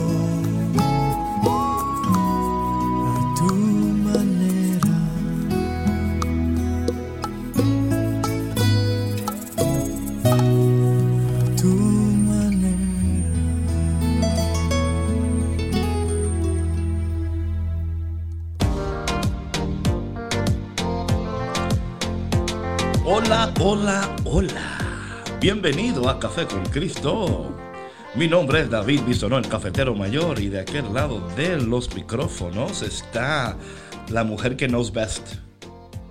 Bienvenido a Café con Cristo. Mi nombre es David Bisonó, el cafetero mayor, y de aquel lado de los micrófonos está la mujer que knows best.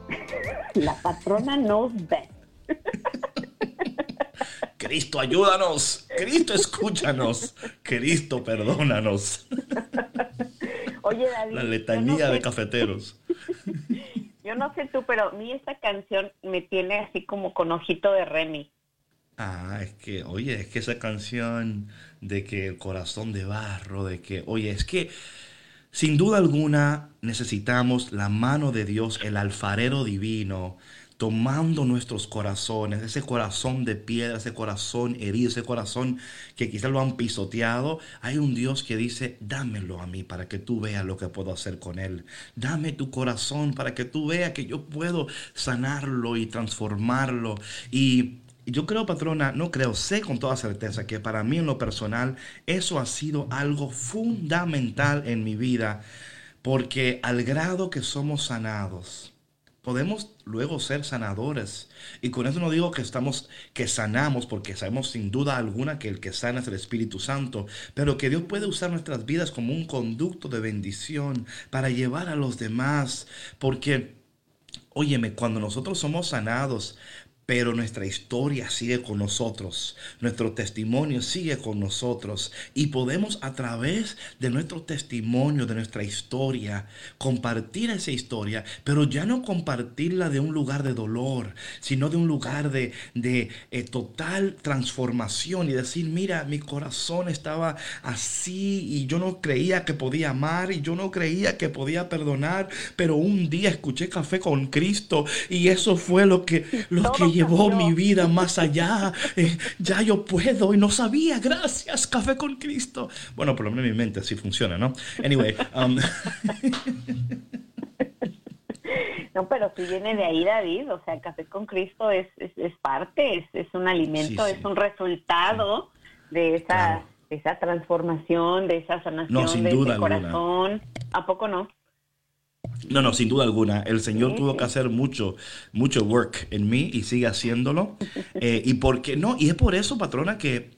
La patrona knows best. Cristo, ayúdanos. Cristo, escúchanos. Cristo, perdónanos. Oye, David. La letanía de cafeteros. Yo no sé tú, pero a mí esta canción me tiene así como con ojito de Remy. Ah, es que, oye, es que esa canción de que el corazón de barro, de que, oye, es que sin duda alguna necesitamos la mano de Dios, el alfarero divino, tomando nuestros corazones, ese corazón de piedra, ese corazón herido, ese corazón que quizás lo han pisoteado, hay un Dios que dice, dámelo a mí para que tú veas lo que puedo hacer con él. Dame tu corazón para que tú veas que yo puedo sanarlo y transformarlo. Y yo creo, patrona, no creo, sé con toda certeza que para mí en lo personal eso ha sido algo fundamental en mi vida, porque al grado que somos sanados, podemos luego ser sanadores. Y con eso no digo que estamos, que sanamos, porque sabemos sin duda alguna que el que sana es el Espíritu Santo, pero que Dios puede usar nuestras vidas como un conducto de bendición para llevar a los demás. Porque, óyeme, cuando nosotros somos sanados, pero nuestra historia sigue con nosotros, nuestro testimonio sigue con nosotros y podemos a través de nuestro testimonio, de nuestra historia, compartir esa historia, pero ya no compartirla de un lugar de dolor, sino de un lugar de, de eh, total transformación y decir, mira, mi corazón estaba así y yo no creía que podía amar y yo no creía que podía perdonar, pero un día escuché café con Cristo y eso fue lo que, lo que llevó mi vida más allá. Eh, ya yo puedo y no sabía. Gracias, café con Cristo. Bueno, por lo menos en mi mente así funciona, ¿no? Anyway. Um, no, pero si viene de ahí, David. O sea, café con Cristo es, es, parte, es, es, un alimento, es un resultado de esa, esa transformación, de esa sanación de ese corazón. ¿A poco no? No, no, sin duda alguna. El Señor tuvo que hacer mucho, mucho work en mí y sigue haciéndolo. Eh, y porque no, y es por eso, patrona, que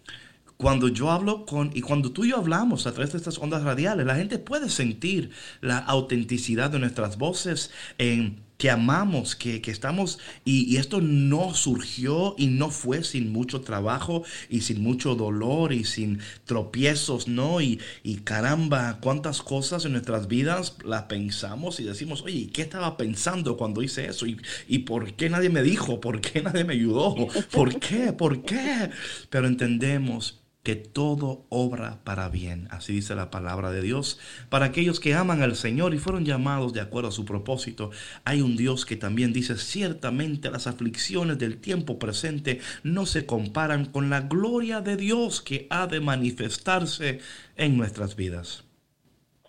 cuando yo hablo con, y cuando tú y yo hablamos a través de estas ondas radiales, la gente puede sentir la autenticidad de nuestras voces en que amamos, que, estamos, y, esto no surgió y no fue sin mucho trabajo y sin mucho dolor y sin tropiezos, ¿no? Y, y caramba, cuántas cosas en nuestras vidas las pensamos y decimos, oye, ¿qué estaba pensando cuando hice eso? ¿Y, ¿Y por qué nadie me dijo? ¿Por qué nadie me ayudó? ¿Por qué? ¿Por qué? Pero entendemos que todo obra para bien, así dice la palabra de Dios, para aquellos que aman al Señor y fueron llamados de acuerdo a su propósito. Hay un Dios que también dice, ciertamente las aflicciones del tiempo presente no se comparan con la gloria de Dios que ha de manifestarse en nuestras vidas.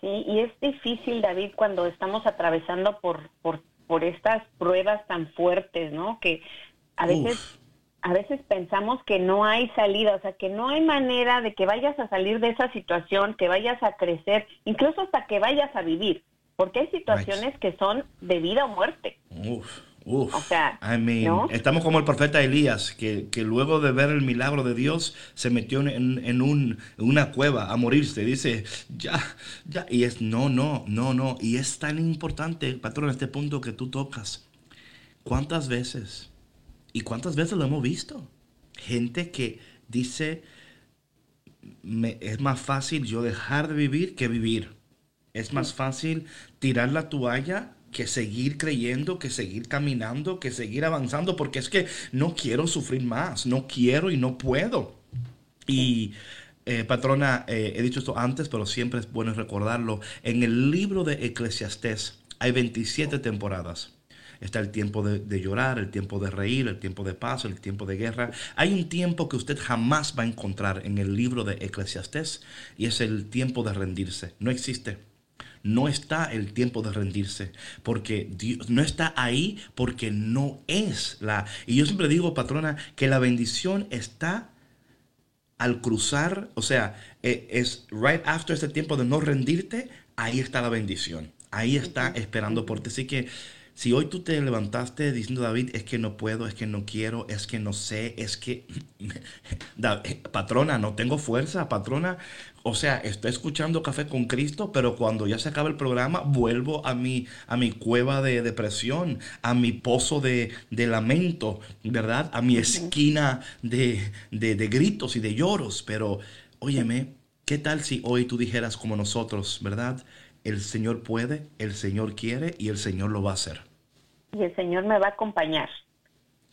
Sí, y es difícil, David, cuando estamos atravesando por, por, por estas pruebas tan fuertes, ¿no? Que a veces a veces pensamos que no hay salida, o sea, que no hay manera de que vayas a salir de esa situación, que vayas a crecer, incluso hasta que vayas a vivir, porque hay situaciones que son de vida o muerte. Uf, uf. O sea, estamos como el profeta Elías, que, que, luego de ver el milagro de Dios se metió en, en, un, una cueva a morirse. Dice, ya, ya. Y es, no, no, no, no. Y es tan importante, patrón, este punto que tú tocas. ¿Cuántas veces? ¿Y cuántas veces lo hemos visto? Gente que dice, me, es más fácil yo dejar de vivir que vivir. Es más fácil tirar la toalla que seguir creyendo, que seguir caminando, que seguir avanzando, porque es que no quiero sufrir más, no quiero y no puedo. Y eh, patrona, eh, he dicho esto antes, pero siempre es bueno recordarlo. En el libro de Eclesiastés hay 27 temporadas. Está el tiempo de, llorar, el tiempo de reír, el tiempo de paz, el tiempo de guerra. Hay un tiempo que usted jamás va a encontrar en el libro de Eclesiastés y es el tiempo de rendirse. No existe. No está el tiempo de rendirse, porque Dios no está ahí porque no es la... Y yo siempre digo, patrona, que la bendición está al cruzar, o sea, e, es right after ese tiempo de no rendirte, ahí está la bendición. Ahí está esperando por ti. Así que si hoy tú te levantaste diciendo, David, es que no puedo, es que no quiero, es que no sé, es que, patrona, no tengo fuerza, patrona, o sea, estoy escuchando Café con Cristo, pero cuando ya se acaba el programa, vuelvo a mi, a mi cueva de depresión, a mi pozo de, lamento, ¿verdad? A mi esquina de, de, de gritos y de lloros. Pero, óyeme, ¿qué tal si hoy tú dijeras como nosotros, ¿verdad? El Señor puede, el Señor quiere y el Señor lo va a hacer. Y el Señor me va a acompañar.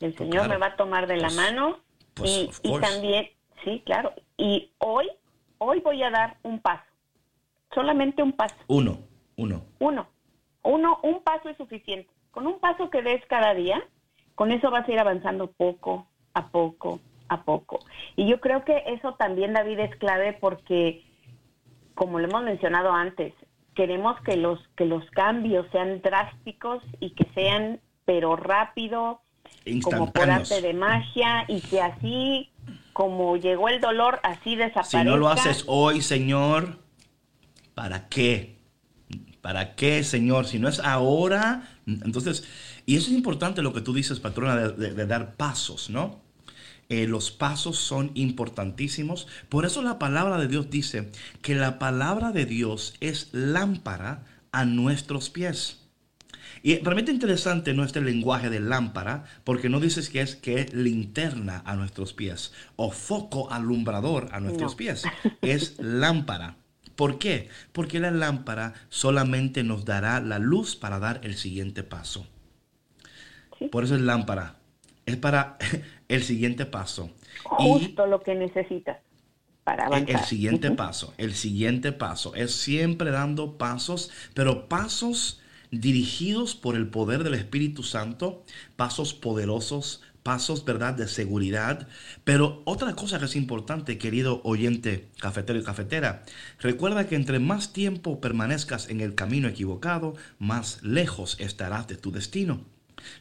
El pues Señor me va a tomar de la pues, mano. Pues, y, y también, sí, claro. Y hoy, hoy voy a dar un paso. Solamente un paso. Uno, uno. Uno. Uno, un paso es suficiente. Con un paso que des cada día, con eso vas a ir avanzando poco a poco a poco. Y yo creo que eso también, David, es clave porque, como lo hemos mencionado antes, queremos que los que los cambios sean drásticos y que sean pero rápido como por arte de magia y que así como llegó el dolor así desaparezca. Si no lo haces hoy, Señor, ¿para qué? ¿Para qué, Señor? Si no es ahora, entonces, y eso es importante lo que tú dices, patrona, de dar pasos, ¿no? Eh, los pasos son importantísimos. Por eso la palabra de Dios dice que la palabra de Dios es lámpara a nuestros pies. Y realmente interesante no este lenguaje de lámpara, porque no dices que es que es linterna a nuestros pies o foco alumbrador a nuestros pies. Es lámpara. ¿Por qué? Porque la lámpara solamente nos dará la luz para dar el siguiente paso. Por eso es lámpara. Es para el siguiente paso. Justo lo que necesitas para avanzar. El siguiente paso, el siguiente paso. Es siempre dando pasos, pero pasos dirigidos por el poder del Espíritu Santo, pasos poderosos, pasos, ¿verdad?, de seguridad. Pero otra cosa que es importante, querido oyente cafetero y cafetera, recuerda que entre más tiempo permanezcas en el camino equivocado, más lejos estarás de tu destino.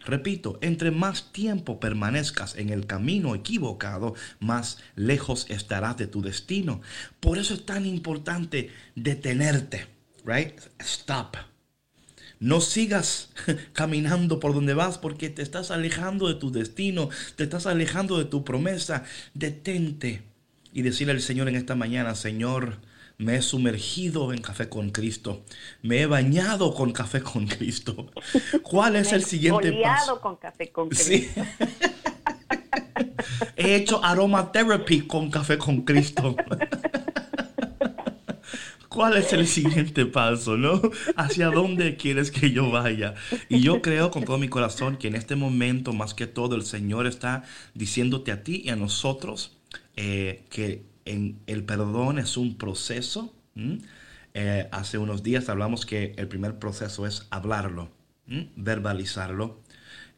Repito, entre más tiempo permanezcas en el camino equivocado, más lejos estarás de tu destino. Por eso es tan importante detenerte, right? Stop no sigas caminando por donde vas porque te estás alejando de tu destino, te estás alejando de tu promesa. Detente y decirle al Señor en esta mañana, Señor, me he sumergido en café con Cristo. Me he bañado con café con Cristo. ¿Cuál es el siguiente paso? con café con Cristo. he hecho aromatherapy con café con Cristo. ¿Cuál es el siguiente paso, no? ¿Hacia dónde quieres que yo vaya? Y yo creo con todo mi corazón que en este momento, más que todo, el Señor está diciéndote a ti y a nosotros eh, que en el perdón es un proceso. Eh, hace unos días hablamos que el primer proceso es hablarlo, verbalizarlo.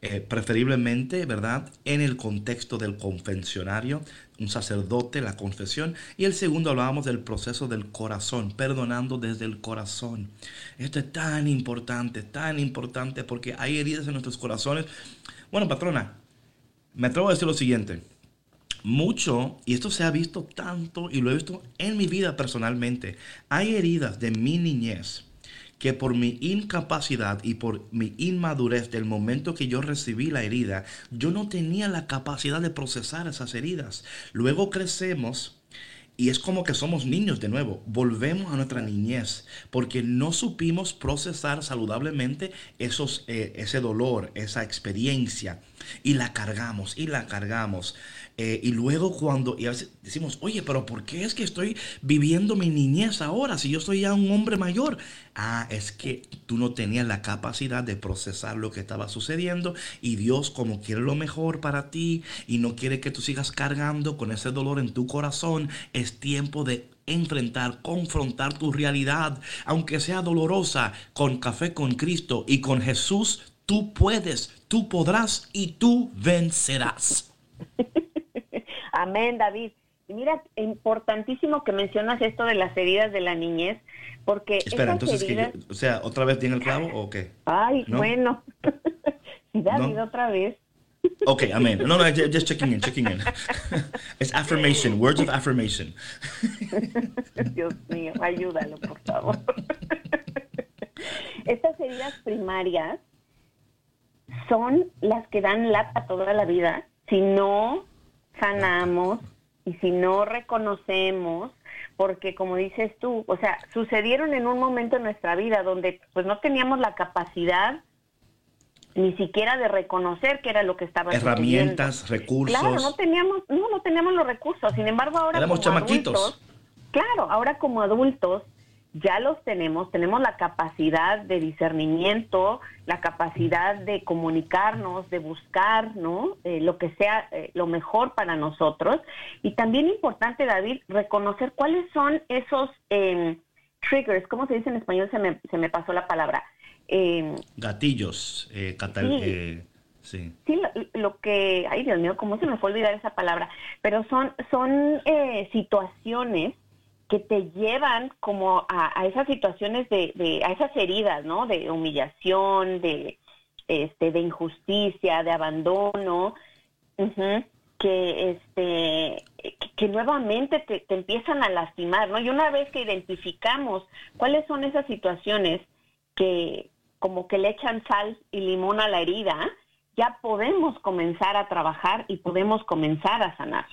Eh, preferiblemente, ¿verdad? En el contexto del confesionario, un sacerdote, la confesión. Y el segundo hablábamos del proceso del corazón, perdonando desde el corazón. Esto es tan importante, tan importante, porque hay heridas en nuestros corazones. Bueno, patrona, me atrevo a decir lo siguiente. Mucho, y esto se ha visto tanto, y lo he visto en mi vida personalmente, hay heridas de mi niñez que por mi incapacidad y por mi inmadurez del momento que yo recibí la herida, yo no tenía la capacidad de procesar esas heridas. Luego crecemos y es como que somos niños de nuevo, volvemos a nuestra niñez, porque no supimos procesar saludablemente esos, eh, ese dolor, esa experiencia, y la cargamos, y la cargamos. Eh, y luego cuando, y a veces decimos, oye, pero ¿por qué es que estoy viviendo mi niñez ahora si yo soy ya un hombre mayor? Ah, es que tú no tenías la capacidad de procesar lo que estaba sucediendo y Dios como quiere lo mejor para ti y no quiere que tú sigas cargando con ese dolor en tu corazón, es tiempo de enfrentar, confrontar tu realidad, aunque sea dolorosa, con café con Cristo y con Jesús, tú puedes, tú podrás y tú vencerás. Amén, David. Y mira, importantísimo que mencionas esto de las heridas de la niñez, porque... Espera, entonces, que o sea, ¿otra vez tiene el clavo o qué? Ay, bueno. David, otra vez. Ok, amén. No, no, just checking in, checking in. Es affirmation, words of affirmation. Dios mío, ayúdalo, por favor. Estas heridas primarias son las que dan lata toda la vida si no sanamos y si no reconocemos, porque como dices tú, o sea, sucedieron en un momento en nuestra vida donde pues no teníamos la capacidad ni siquiera de reconocer qué era lo que estaba herramientas, recursos. Claro, no teníamos, no, no teníamos los recursos. Sin embargo, ahora éramos chamaquitos. claro, ahora como adultos ya los tenemos, tenemos la capacidad de discernimiento, la capacidad de comunicarnos, de buscar, ¿no? Eh, lo que sea eh, lo mejor para nosotros. Y también importante, David, reconocer cuáles son esos em, triggers, ¿cómo se dice en español? Se me, se me pasó la palabra. Em, Gatillos, eh, sí. sí. lo, que, ay Dios mío, ¿cómo se me fue olvidar esa palabra? Pero son, son situaciones que te llevan como a, esas situaciones de, a esas heridas, ¿no? De humillación, de, este, de injusticia, de abandono, que, este, que, nuevamente te, te, empiezan a lastimar, ¿no? Y una vez que identificamos cuáles son esas situaciones que como que le echan sal y limón a la herida, ya podemos comenzar a trabajar y podemos comenzar a sanar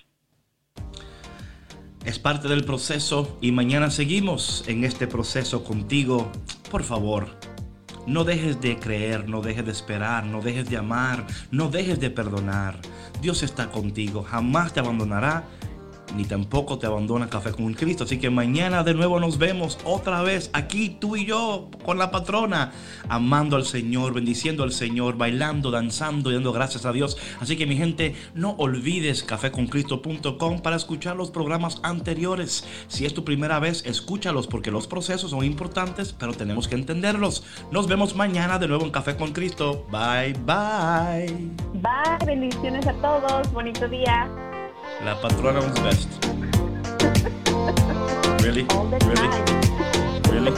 es parte del proceso y mañana seguimos en este proceso contigo. Por favor, No dejes de creer, no dejes de esperar, no dejes de amar, no dejes de perdonar. Dios está contigo, jamás te abandonará ni tampoco te abandona Café con Cristo. Así que mañana de nuevo nos vemos otra vez aquí tú y yo con la patrona, amando al Señor, bendiciendo al Señor, bailando, danzando y dando gracias a Dios. Así que mi gente, no olvides caféconcristo.com para escuchar los programas anteriores. Si es tu primera vez, escúchalos porque los procesos son importantes, pero tenemos que entenderlos. Nos vemos mañana de nuevo en Café con Cristo. Bye, bye. Bye, bendiciones a todos. Bonito día. La patrona was best. really? Really? Really?